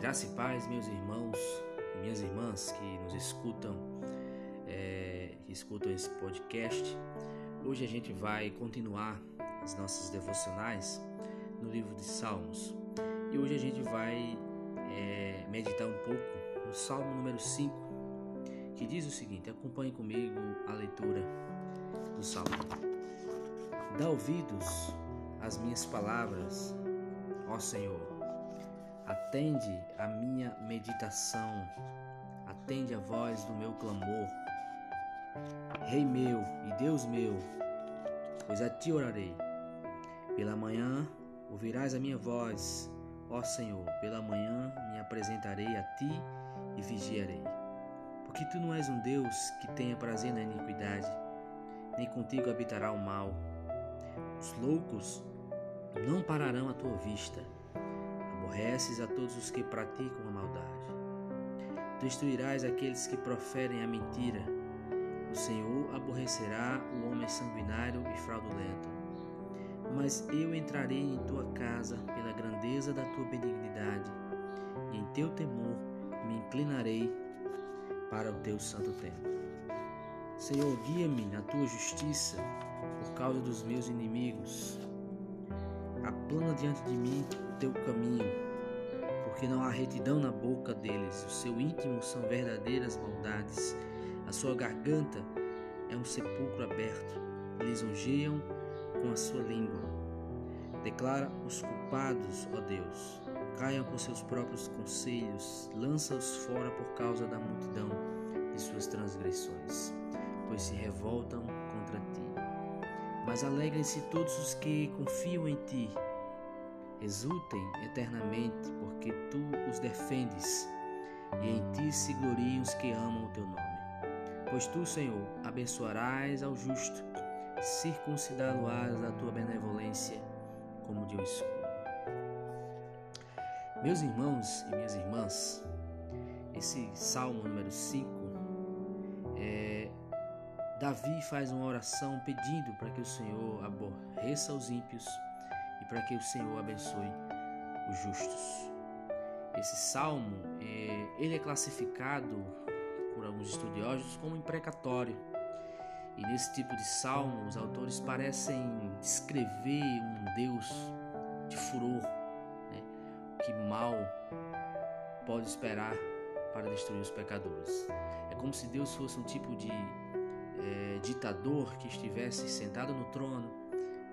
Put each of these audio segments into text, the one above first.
Graça e paz, meus irmãos e minhas irmãs que nos escutam, é, que escutam esse podcast. Hoje a gente vai continuar as nossas devocionais no livro de Salmos e hoje a gente vai é, meditar um pouco no Salmo número 5, que diz o seguinte: acompanhe comigo a leitura do Salmo. Dá ouvidos às minhas palavras, ó Senhor Atende a minha meditação, atende a voz do meu clamor. Rei meu e Deus meu, pois a ti orarei. Pela manhã ouvirás a minha voz, ó Senhor, pela manhã me apresentarei a ti e vigiarei. Porque tu não és um Deus que tenha prazer na iniquidade, nem contigo habitará o mal. Os loucos não pararão à tua vista aborreces a todos os que praticam a maldade. Destruirás aqueles que proferem a mentira. O Senhor aborrecerá o homem sanguinário e fraudulento. Mas eu entrarei em tua casa pela grandeza da tua benignidade, e em teu temor me inclinarei para o teu santo templo. Senhor, guia-me na tua justiça por causa dos meus inimigos. Aplana diante de mim teu caminho porque não há retidão na boca deles, o seu íntimo são verdadeiras maldades, a sua garganta é um sepulcro aberto, lisonjeiam com a sua língua. Declara os culpados, ó Deus, caiam por seus próprios conselhos, lança-os fora por causa da multidão de suas transgressões, pois se revoltam contra ti. Mas alegrem-se todos os que confiam em ti, exultem eternamente, porque tu os defendes, e em ti se gloriem os que amam o teu nome. Pois tu, Senhor, abençoarás ao justo, circuncidá-lo-ás da tua benevolência, como de um escudo. Meus irmãos e minhas irmãs, esse salmo número 5, é, Davi faz uma oração pedindo para que o Senhor aborreça os ímpios para que o Senhor abençoe os justos. Esse salmo é, ele é classificado por alguns estudiosos como imprecatório. E nesse tipo de salmo, os autores parecem descrever um Deus de furor, né? que mal pode esperar para destruir os pecadores. É como se Deus fosse um tipo de é, ditador que estivesse sentado no trono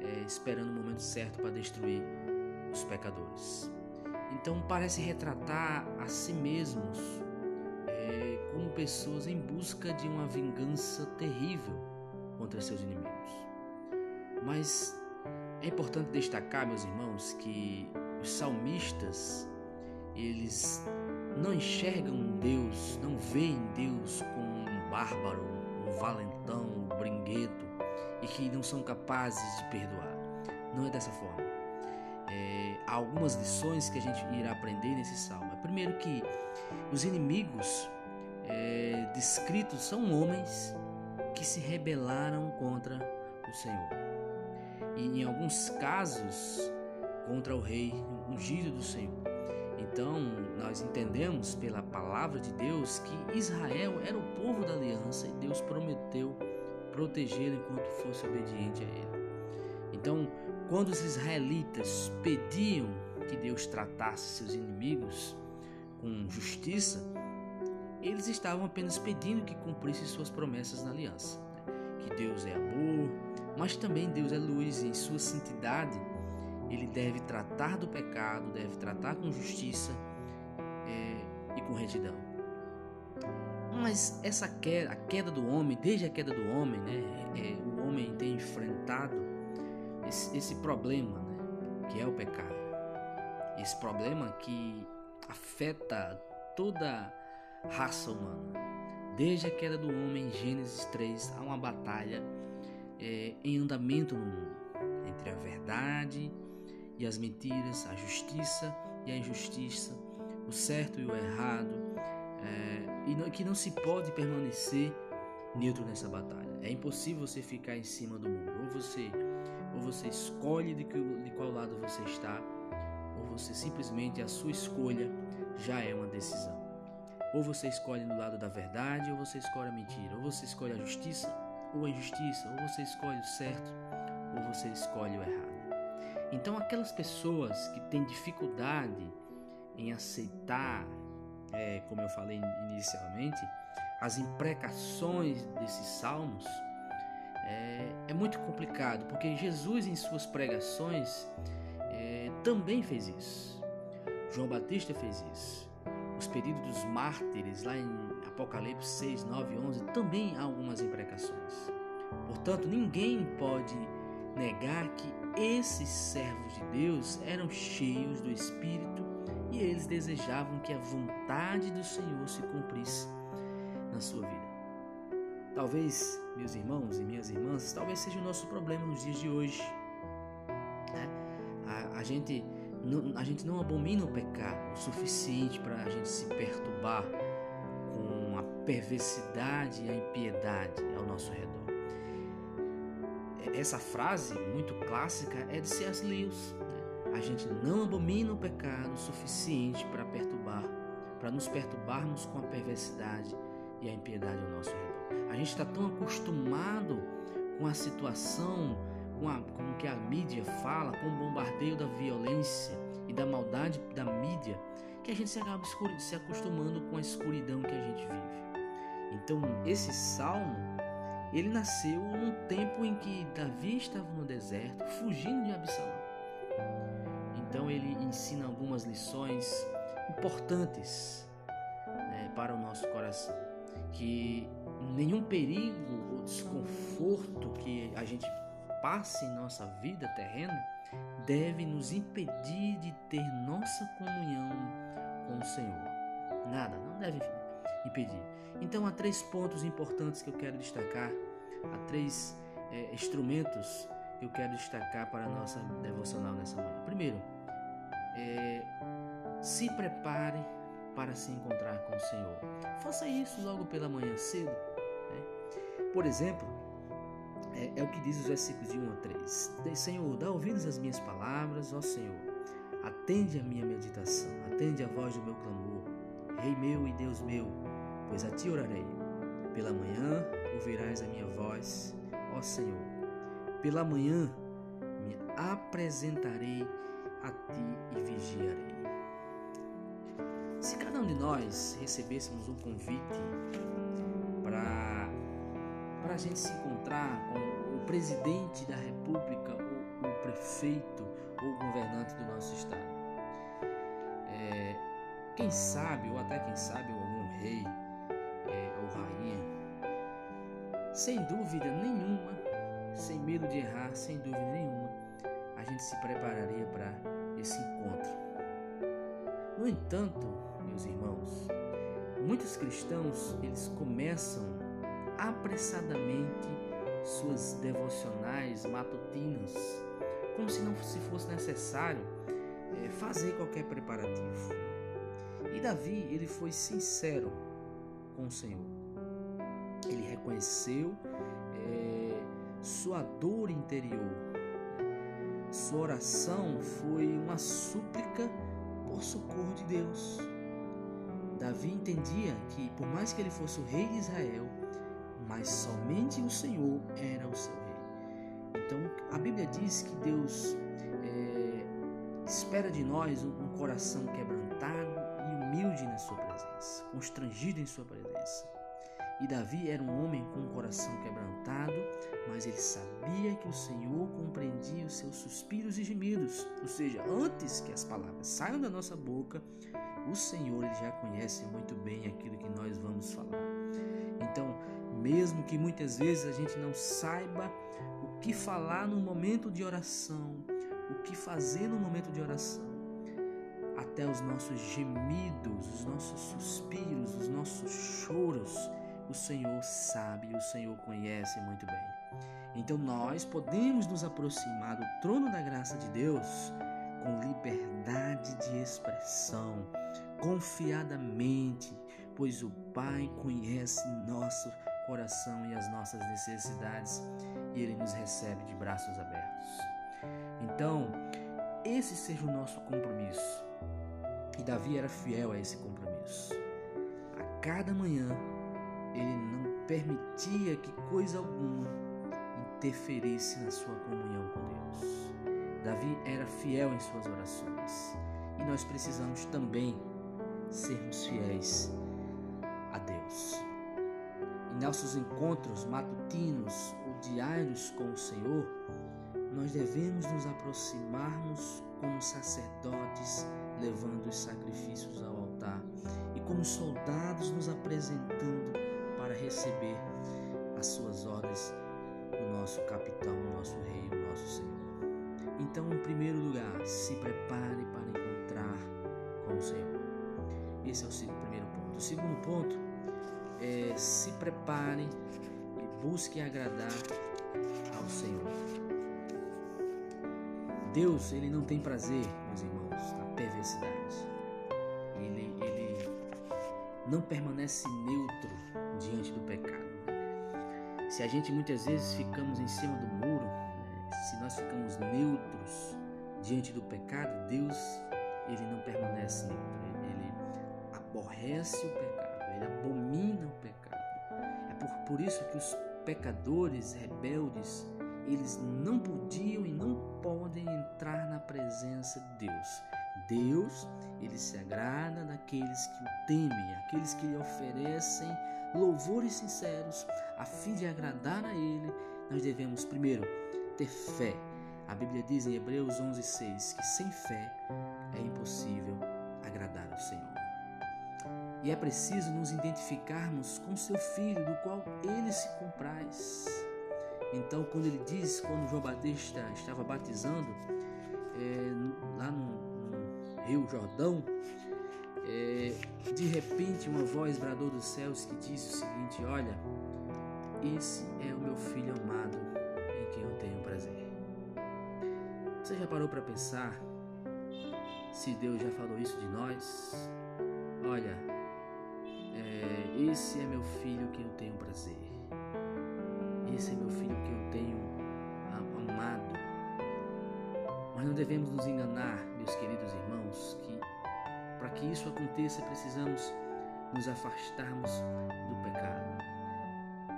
é, esperando o momento certo para destruir os pecadores. Então parece retratar a si mesmos é, como pessoas em busca de uma vingança terrível contra seus inimigos. Mas é importante destacar, meus irmãos, que os salmistas eles não enxergam Deus, não veem Deus como um bárbaro, um valentão, um brinquedo e que não são capazes de perdoar. Não é dessa forma. É, há algumas lições que a gente irá aprender nesse salmo. Primeiro que os inimigos é, descritos são homens que se rebelaram contra o Senhor. E em alguns casos contra o rei ungido do Senhor. Então, nós entendemos pela palavra de Deus que Israel era o povo da aliança e Deus prometeu protegê-lo enquanto fosse obediente a ele. Então, quando os israelitas pediam que Deus tratasse seus inimigos com justiça, eles estavam apenas pedindo que cumprisse suas promessas na aliança. Né? Que Deus é amor, mas também Deus é luz e em sua santidade ele deve tratar do pecado, deve tratar com justiça é, e com retidão. Mas essa queda, a queda do homem, desde a queda do homem, né, é, o homem tem enfrentado esse, esse problema, né, que é o pecado. Esse problema que afeta toda a raça humana. Desde a queda do homem, em Gênesis 3, há uma batalha é, em andamento no mundo entre a verdade e as mentiras, a justiça e a injustiça, o certo e o errado, é, e não, que não se pode permanecer neutro nessa batalha. É impossível você ficar em cima do mundo. Ou você, ou você escolhe de, que, de qual lado você está, ou você simplesmente a sua escolha já é uma decisão. Ou você escolhe no lado da verdade, ou você escolhe a mentira. Ou você escolhe a justiça, ou a injustiça. Ou você escolhe o certo, ou você escolhe o errado. Então, aquelas pessoas que têm dificuldade em aceitar, é, como eu falei inicialmente, as imprecações desses salmos, é, é muito complicado, porque Jesus, em suas pregações, é, também fez isso. João Batista fez isso. Os períodos dos mártires, lá em Apocalipse 6, 9 11, também há algumas imprecações. Portanto, ninguém pode negar que esses servos de Deus eram cheios do Espírito e eles desejavam que a vontade do Senhor se cumprisse na sua vida. Talvez, meus irmãos e minhas irmãs, talvez seja o nosso problema nos dias de hoje. É, a, a, gente, não, a gente não abomina o pecado o suficiente para a gente se perturbar com a perversidade e a impiedade ao nosso redor. Essa frase muito clássica é de C.S. Lewis. A gente não abomina o pecado o suficiente para perturbar, para nos perturbarmos com a perversidade e a impiedade ao nosso redor. A gente está tão acostumado com a situação, com, a, com o que a mídia fala, com o bombardeio da violência e da maldade da mídia, que a gente se acaba se acostumando com a escuridão que a gente vive. Então, esse salmo, ele nasceu num tempo em que Davi estava no deserto, fugindo de Absalão. Então, ele ensina algumas lições importantes né, para o nosso coração que nenhum perigo ou desconforto que a gente passe em nossa vida terrena deve nos impedir de ter nossa comunhão com o Senhor. Nada, não deve impedir. Então há três pontos importantes que eu quero destacar, há três é, instrumentos que eu quero destacar para a nossa devocional nessa manhã. Primeiro, é, se prepare para se encontrar com o Senhor. Faça isso logo pela manhã cedo. Né? Por exemplo, é, é, o que diz os versículos de 1 a 3. Senhor, dá ouvidos às minhas palavras, ó Senhor. Atende a minha meditação, atende a voz do meu clamor. Rei meu e Deus meu, pois a ti orarei. Pela manhã ouvirás a minha voz, ó Senhor. Pela manhã me apresentarei a ti e vigiarei. Se cada um de nós recebêssemos um convite para a gente se encontrar com o presidente da república, ou o prefeito ou o governante do nosso estado, é, quem sabe, ou até quem sabe, algum rei é, ou rainha, sem dúvida nenhuma, sem medo de errar, sem dúvida nenhuma, gente se prepararia para esse encontro. No entanto, meus irmãos, muitos cristãos eles começam apressadamente suas devocionais matutinas, como se não se fosse necessário é, fazer qualquer preparativo. E Davi ele foi sincero com o Senhor. Ele reconheceu é, sua dor interior. Sua oração foi uma súplica por socorro de Deus. Davi entendia que, por mais que ele fosse o rei de Israel, mas somente o Senhor era o seu rei. Então, a Bíblia diz que Deus é, espera de nós um, um coração quebrantado e humilde na sua presença, constrangido em sua presença. E Davi era um homem com um coração quebrantado, mas ele sabia que o Senhor compreendia os seus suspiros e gemidos. Ou seja, antes que as palavras saiam da nossa boca, o Senhor ele já conhece muito bem aquilo que nós vamos falar. Então, mesmo que muitas vezes a gente não saiba o que falar no momento de oração, o que fazer no momento de oração, até os nossos gemidos, os nossos suspiros, os nossos choros, o Senhor sabe, o Senhor conhece muito bem. Então nós podemos nos aproximar do trono da graça de Deus com liberdade de expressão, confiadamente, pois o Pai conhece nosso coração e as nossas necessidades e Ele nos recebe de braços abertos. Então, esse seja o nosso compromisso. E Davi era fiel a esse compromisso. A cada manhã, ele não permitia que coisa alguma interferisse na sua comunhão com Deus. Davi era fiel em suas orações e nós precisamos também sermos fiéis a Deus. Em nossos encontros matutinos ou diários com o Senhor, nós devemos nos aproximarmos como sacerdotes, levando os sacrifícios ao altar, e como soldados nos apresentando para receber as suas ordens do nosso capitão, do nosso rei, do nosso Senhor. Então, em primeiro lugar, se prepare para encontrar com o Senhor. Esse é o primeiro ponto. O segundo ponto é se prepare e busque agradar ao Senhor. Deus, ele não tem prazer, meus irmãos, na perversidade. Ele, ele não permanece neutro diante do pecado. Se a gente muitas vezes ficamos em cima do muro, né, se nós ficamos neutros diante do pecado, Deus ele não permanece neutro. Ele, ele aborrece o pecado, ele abomina o pecado. É por, por isso que os pecadores rebeldes eles não podiam e não podem entrar na presença de Deus. Deus, ele se agrada daqueles que o temem, aqueles que lhe oferecem louvores sinceros, a fim de agradar a ele. Nós devemos primeiro ter fé. A Bíblia diz em Hebreus 11:6 que sem fé é impossível agradar ao Senhor. E é preciso nos identificarmos com seu filho, do qual ele se compraz. Então, quando ele diz, quando João Batista estava batizando, é, Rio Jordão, é, de repente uma voz bradou dos céus que disse o seguinte: Olha, esse é o meu filho amado em quem eu tenho prazer. Você já parou para pensar se Deus já falou isso de nós? Olha, é, esse é meu filho que eu tenho prazer. Esse é meu filho que eu tenho amado. Mas não devemos nos enganar, meus queridos irmãos, que para que isso aconteça precisamos nos afastarmos do pecado.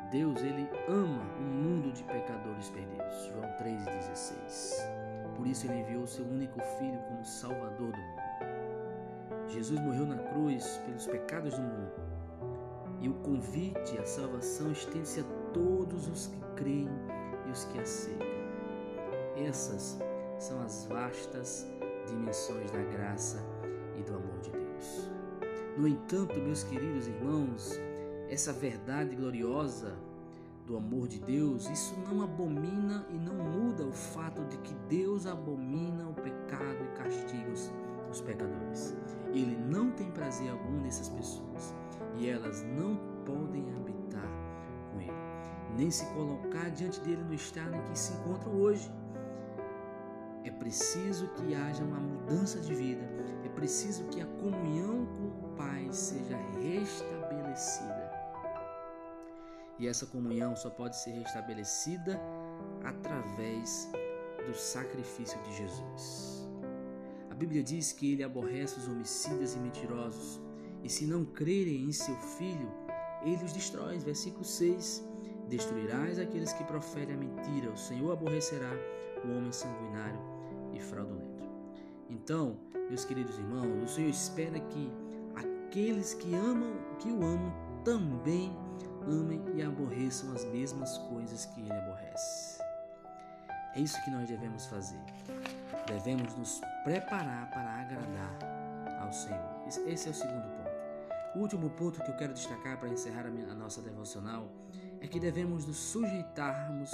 Deus, ele ama um mundo de pecadores perdidos. João 3,16. Por isso ele enviou seu único filho como Salvador do mundo. Jesus morreu na cruz pelos pecados do mundo. E o convite à salvação estende-se a todos os que creem e os que aceitam. Essas são as vastas dimensões da graça e do amor de Deus. No entanto, meus queridos irmãos, essa verdade gloriosa do amor de Deus, isso não abomina e não muda o fato de que Deus abomina o pecado e castiga os, pecadores. Ele não tem prazer algum nessas pessoas e elas não podem habitar com Ele nem se colocar diante dele no estado em que se encontram hoje. É preciso que haja uma mudança de vida, é preciso que a comunhão com o Pai seja restabelecida. E essa comunhão só pode ser restabelecida através do sacrifício de Jesus. A Bíblia diz que ele aborrece os homicidas e mentirosos, e se não crerem em seu filho, ele os destrói. Versículo 6. Destruirás aqueles que proferem a mentira, o Senhor aborrecerá o homem sanguinário e fraudulento. Então, meus queridos irmãos, o Senhor espera que aqueles que amam, que o amam, também amem e aborreçam as mesmas coisas que ele aborrece. É isso que nós devemos fazer. Devemos nos preparar para agradar ao Senhor. Esse é o segundo ponto. O último ponto que eu quero destacar para encerrar a, a nossa devocional é que devemos nos sujeitarmos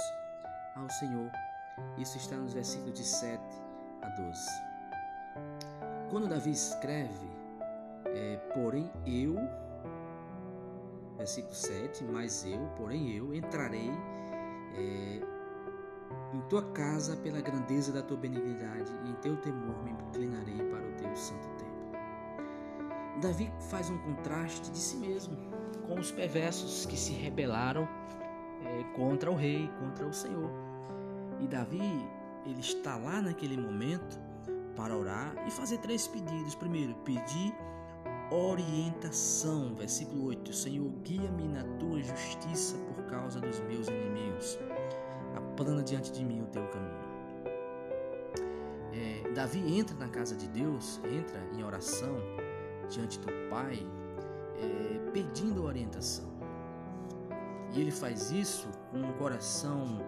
ao Senhor. Isso está nos versículos de 7 a 12. Quando Davi escreve, é, porém eu, versículo 7, mas eu, porém eu, entrarei é, em tua casa pela grandeza da tua benignidade e em teu temor me inclinarei para o teu santo templo. Davi faz um contraste de si mesmo com os perversos que se rebelaram é, contra o rei, contra o Senhor. E Davi, ele está lá naquele momento para orar e fazer três pedidos. Primeiro, pedir orientação. Versículo 8: Senhor, guia-me na tua justiça por causa dos meus inimigos. Aplana diante de mim o teu caminho. É, Davi entra na casa de Deus, entra em oração diante do Pai, é, pedindo orientação. E ele faz isso com um coração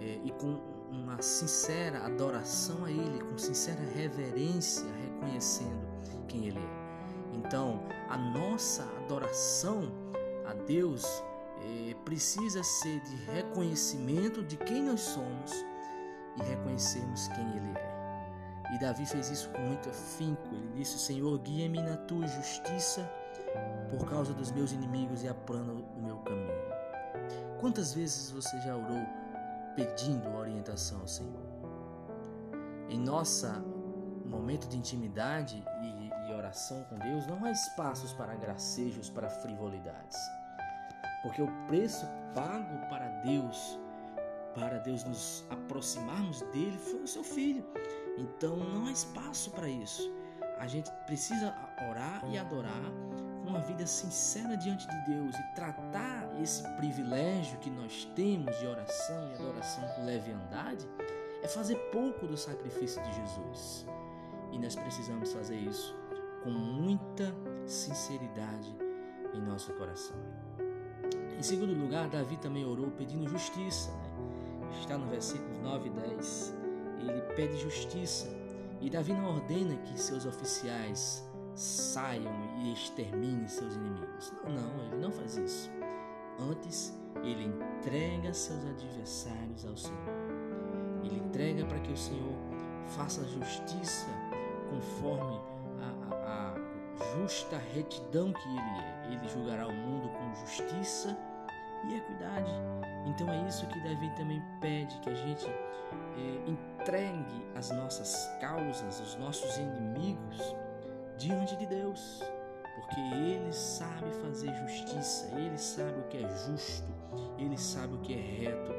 é, e com uma sincera adoração a Ele, com sincera reverência, reconhecendo quem Ele é. Então, a nossa adoração a Deus é, precisa ser de reconhecimento de quem nós somos e reconhecermos quem Ele é. E Davi fez isso com muito afinco. Ele disse: Senhor, guia-me na tua justiça por causa dos meus inimigos e aplana o meu caminho. Quantas vezes você já orou pedindo orientação ao Senhor? Em nossa momento de intimidade e, e oração com Deus, não há espaços para gracejos, para frivolidades. Porque o preço pago para Deus, para Deus nos aproximarmos dele, foi o seu filho. Então não há espaço para isso. A gente precisa orar e adorar uma vida sincera diante de Deus e tratar esse privilégio que nós temos de oração e adoração com leviandade é fazer pouco do sacrifício de Jesus. E nós precisamos fazer isso com muita sinceridade em nosso coração. Em segundo lugar, Davi também orou pedindo justiça. Né? Está no versículo 9 e 10. Ele pede justiça. E Davi não ordena que seus oficiais saiam e exterminem seus inimigos. Não, não, ele não faz isso. Antes, ele entrega seus adversários ao Senhor. Ele entrega para que o Senhor faça justiça conforme a, a, a justa retidão que ele é. Ele julgará o mundo com justiça e equidade. Então é isso que Davi também pede que a gente é, entregue as nossas causas, os nossos inimigos diante de Deus, porque Ele sabe fazer justiça, Ele sabe o que é justo, Ele sabe o que é reto,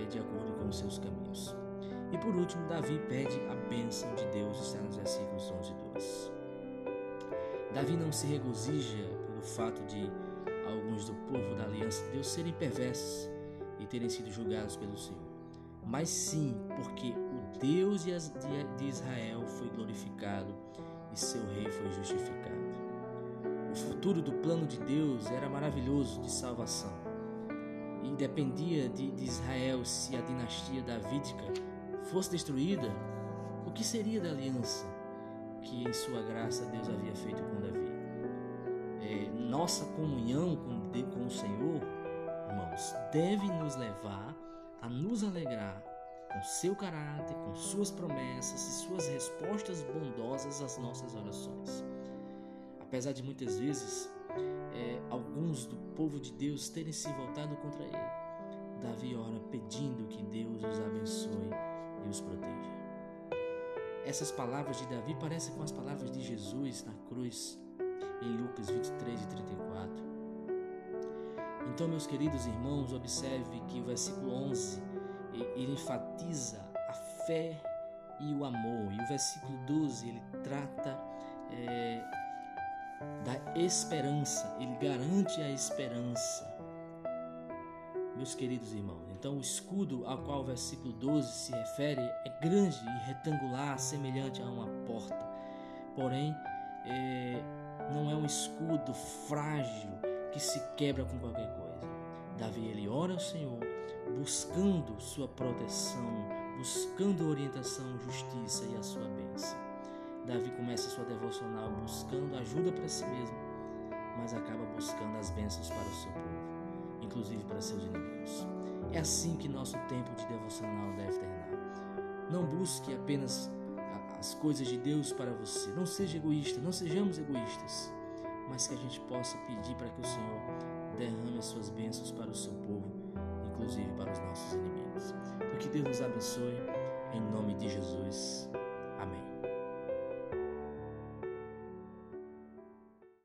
é de acordo com os seus caminhos. E por último, Davi pede a bênção de Deus, está nos versículos 11 e 12. Davi não se regozija pelo fato de alguns do povo da aliança de Deus serem perversos e terem sido julgados pelo Senhor, mas sim porque o Deus de Israel foi glorificado e seu rei foi justificado. O futuro do plano de Deus era maravilhoso de salvação e dependia de, de Israel se a dinastia davídica fosse destruída, o que seria da aliança que em sua graça Deus havia feito com Davi? É, nossa comunhão com, com o Senhor, irmãos, deve nos levar a nos alegrar com seu caráter, com suas promessas e suas respostas bondosas às nossas orações. Apesar de muitas vezes é, alguns do povo de Deus terem se voltado contra ele, Davi ora pedindo que Deus os abençoe e os proteja. Essas palavras de Davi parecem com as palavras de Jesus na cruz, em Lucas 23 e 34. Então, meus queridos irmãos, observe que o versículo 11 ele enfatiza a fé e o amor. E o versículo 12 ele trata é, da esperança, ele garante a esperança. Meus queridos irmãos, então o escudo ao qual o versículo 12 se refere é grande e retangular, semelhante a uma porta. Porém, é, não é um escudo frágil que se quebra com qualquer coisa. Davi ele ora ao Senhor buscando sua proteção, buscando orientação, justiça e a sua bênção. Davi começa sua devocional buscando ajuda para si mesmo, mas acaba buscando as bênçãos para o seu povo, inclusive para seus inimigos. É assim que nosso tempo de devocional deve terminar. Não busque apenas as coisas de Deus para você. Não seja egoísta, não sejamos egoístas, mas que a gente possa pedir para que o Senhor derrame as suas bênçãos para o seu povo inclusive para os nossos inimigos. Que Deus nos abençoe, em nome de Jesus.